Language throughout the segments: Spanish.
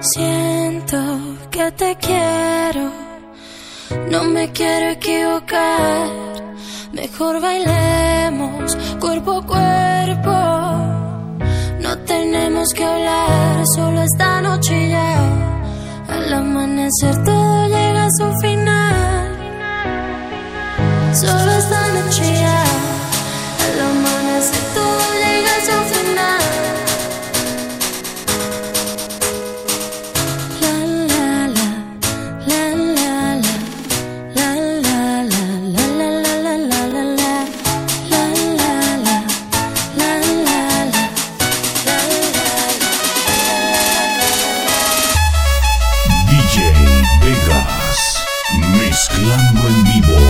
Siento que te quiero, no me quiero equivocar. Mejor bailemos cuerpo a cuerpo. No tenemos que hablar, solo esta noche ya. Al amanecer todo llega a su final. Solo esta noche ya. Vegas, mezclando en vivo.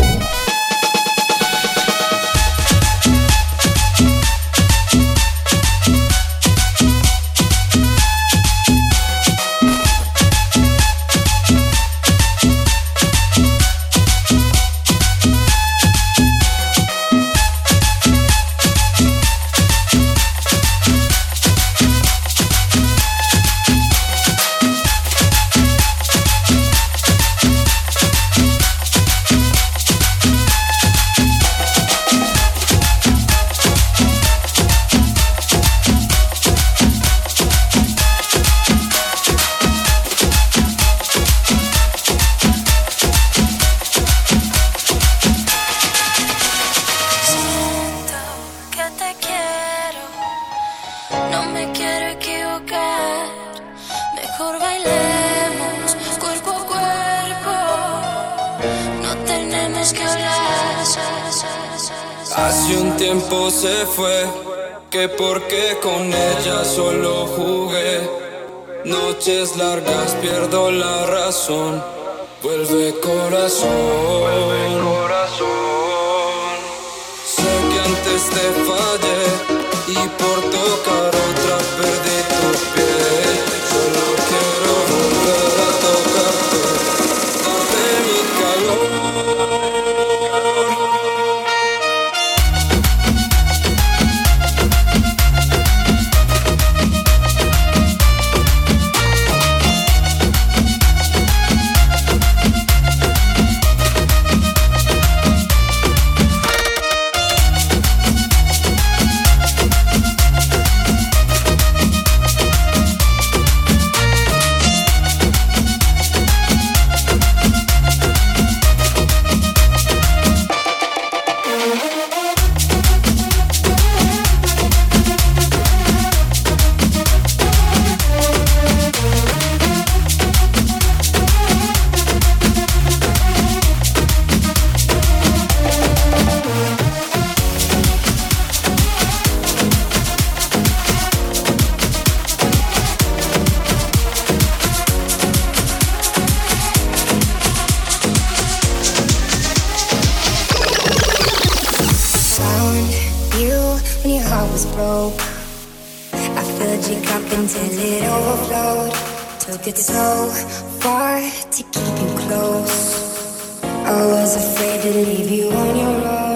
Hace un tiempo se fue, que porque con ella solo jugué. Noches largas pierdo la razón. Vuelve corazón. Vuelve corazón. Sé que antes te fallé y por tocar broke. I filled your cup until it overflowed. Took it so far to keep you close. I was afraid to leave you on your own.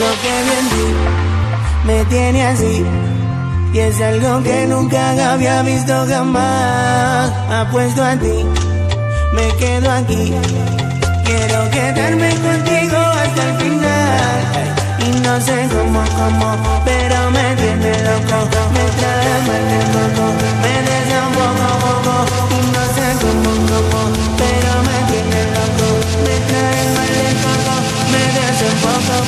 Lo que vi en ti me tiene así. Y es algo que nunca había visto jamás. Apuesto a ti, me quedo aquí. Quiero quedarme contigo hasta el final. Y no sé cómo, cómo, pero me tiene loco. Me trae mal el coco, me deja un poco, poco.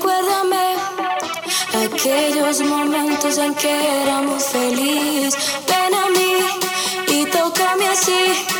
te pongas pa' mí porque